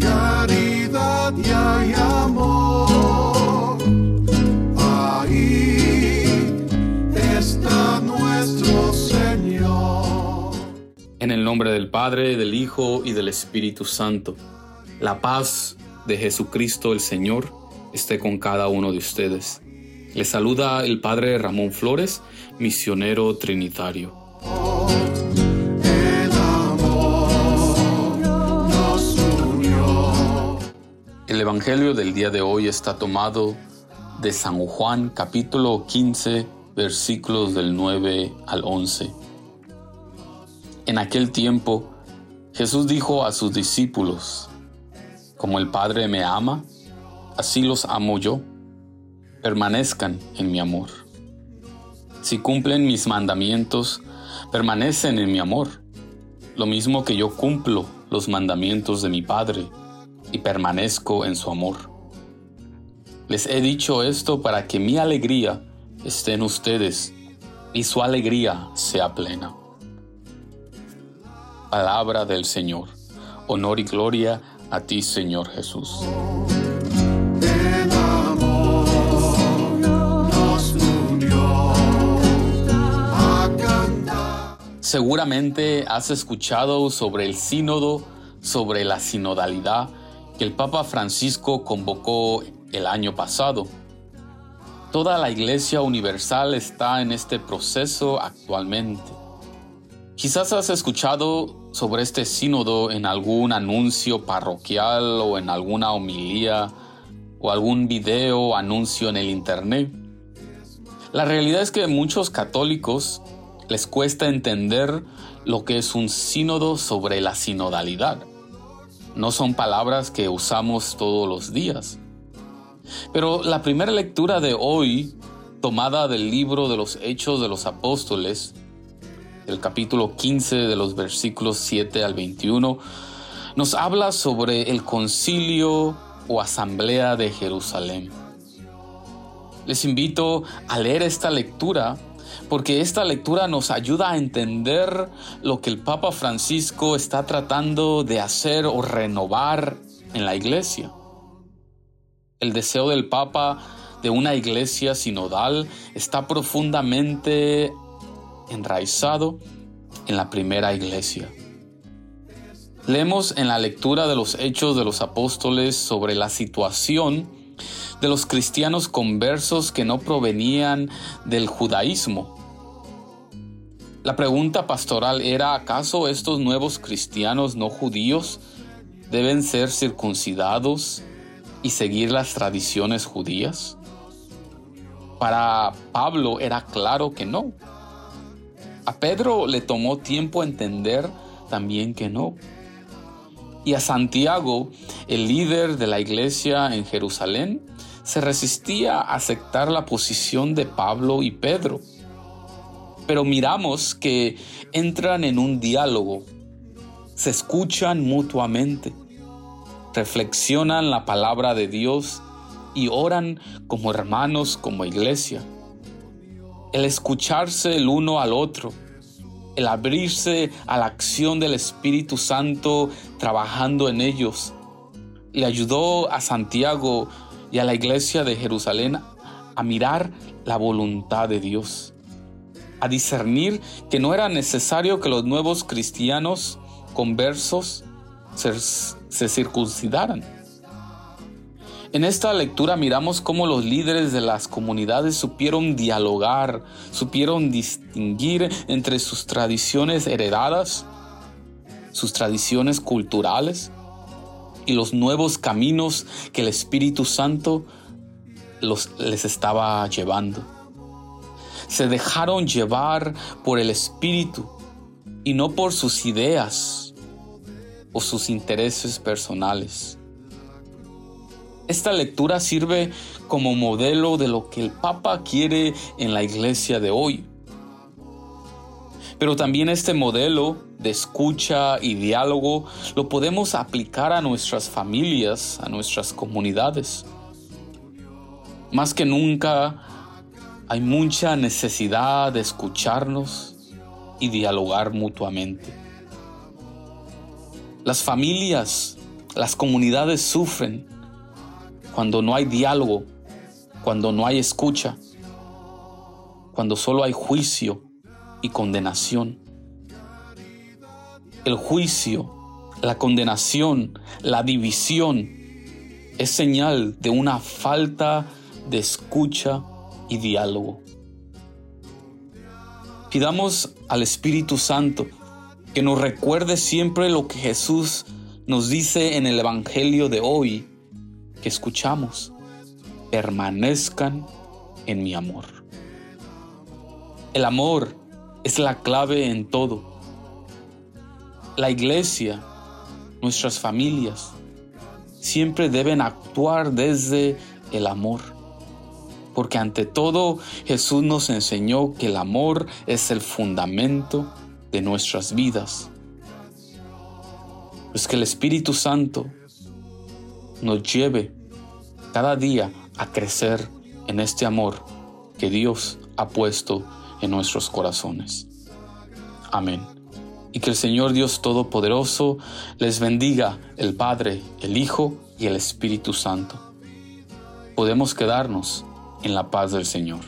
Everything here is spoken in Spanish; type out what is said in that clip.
Caridad y amor, ahí está nuestro Señor. En el nombre del Padre, del Hijo y del Espíritu Santo, la paz de Jesucristo el Señor esté con cada uno de ustedes. Les saluda el Padre Ramón Flores, misionero trinitario. El Evangelio del día de hoy está tomado de San Juan capítulo 15 versículos del 9 al 11. En aquel tiempo Jesús dijo a sus discípulos, Como el Padre me ama, así los amo yo, permanezcan en mi amor. Si cumplen mis mandamientos, permanecen en mi amor, lo mismo que yo cumplo los mandamientos de mi Padre y permanezco en su amor. Les he dicho esto para que mi alegría esté en ustedes y su alegría sea plena. Palabra del Señor. Honor y gloria a ti, Señor Jesús. Seguramente has escuchado sobre el sínodo, sobre la sinodalidad que el Papa Francisco convocó el año pasado. Toda la Iglesia Universal está en este proceso actualmente. Quizás has escuchado sobre este sínodo en algún anuncio parroquial o en alguna homilía o algún video o anuncio en el Internet. La realidad es que muchos católicos les cuesta entender lo que es un sínodo sobre la sinodalidad. No son palabras que usamos todos los días. Pero la primera lectura de hoy, tomada del libro de los Hechos de los Apóstoles, el capítulo 15 de los versículos 7 al 21, nos habla sobre el concilio o asamblea de Jerusalén. Les invito a leer esta lectura porque esta lectura nos ayuda a entender lo que el Papa Francisco está tratando de hacer o renovar en la iglesia. El deseo del Papa de una iglesia sinodal está profundamente enraizado en la primera iglesia. Leemos en la lectura de los Hechos de los Apóstoles sobre la situación de los cristianos conversos que no provenían del judaísmo. La pregunta pastoral era, ¿acaso estos nuevos cristianos no judíos deben ser circuncidados y seguir las tradiciones judías? Para Pablo era claro que no. A Pedro le tomó tiempo entender también que no. Y a Santiago, el líder de la iglesia en Jerusalén, se resistía a aceptar la posición de Pablo y Pedro. Pero miramos que entran en un diálogo, se escuchan mutuamente, reflexionan la palabra de Dios y oran como hermanos, como iglesia. El escucharse el uno al otro, el abrirse a la acción del Espíritu Santo trabajando en ellos, le ayudó a Santiago y a la iglesia de Jerusalén a mirar la voluntad de Dios, a discernir que no era necesario que los nuevos cristianos conversos se, se circuncidaran. En esta lectura miramos cómo los líderes de las comunidades supieron dialogar, supieron distinguir entre sus tradiciones heredadas, sus tradiciones culturales y los nuevos caminos que el Espíritu Santo los, les estaba llevando. Se dejaron llevar por el Espíritu y no por sus ideas o sus intereses personales. Esta lectura sirve como modelo de lo que el Papa quiere en la iglesia de hoy. Pero también este modelo de escucha y diálogo lo podemos aplicar a nuestras familias, a nuestras comunidades. Más que nunca hay mucha necesidad de escucharnos y dialogar mutuamente. Las familias, las comunidades sufren cuando no hay diálogo, cuando no hay escucha, cuando solo hay juicio y condenación. El juicio, la condenación, la división es señal de una falta de escucha y diálogo. Pidamos al Espíritu Santo que nos recuerde siempre lo que Jesús nos dice en el Evangelio de hoy que escuchamos. Permanezcan en mi amor. El amor es la clave en todo. La iglesia, nuestras familias, siempre deben actuar desde el amor. Porque ante todo Jesús nos enseñó que el amor es el fundamento de nuestras vidas. Pues que el Espíritu Santo nos lleve cada día a crecer en este amor que Dios ha puesto en nuestros corazones. Amén. Y que el Señor Dios Todopoderoso les bendiga, el Padre, el Hijo y el Espíritu Santo. Podemos quedarnos en la paz del Señor.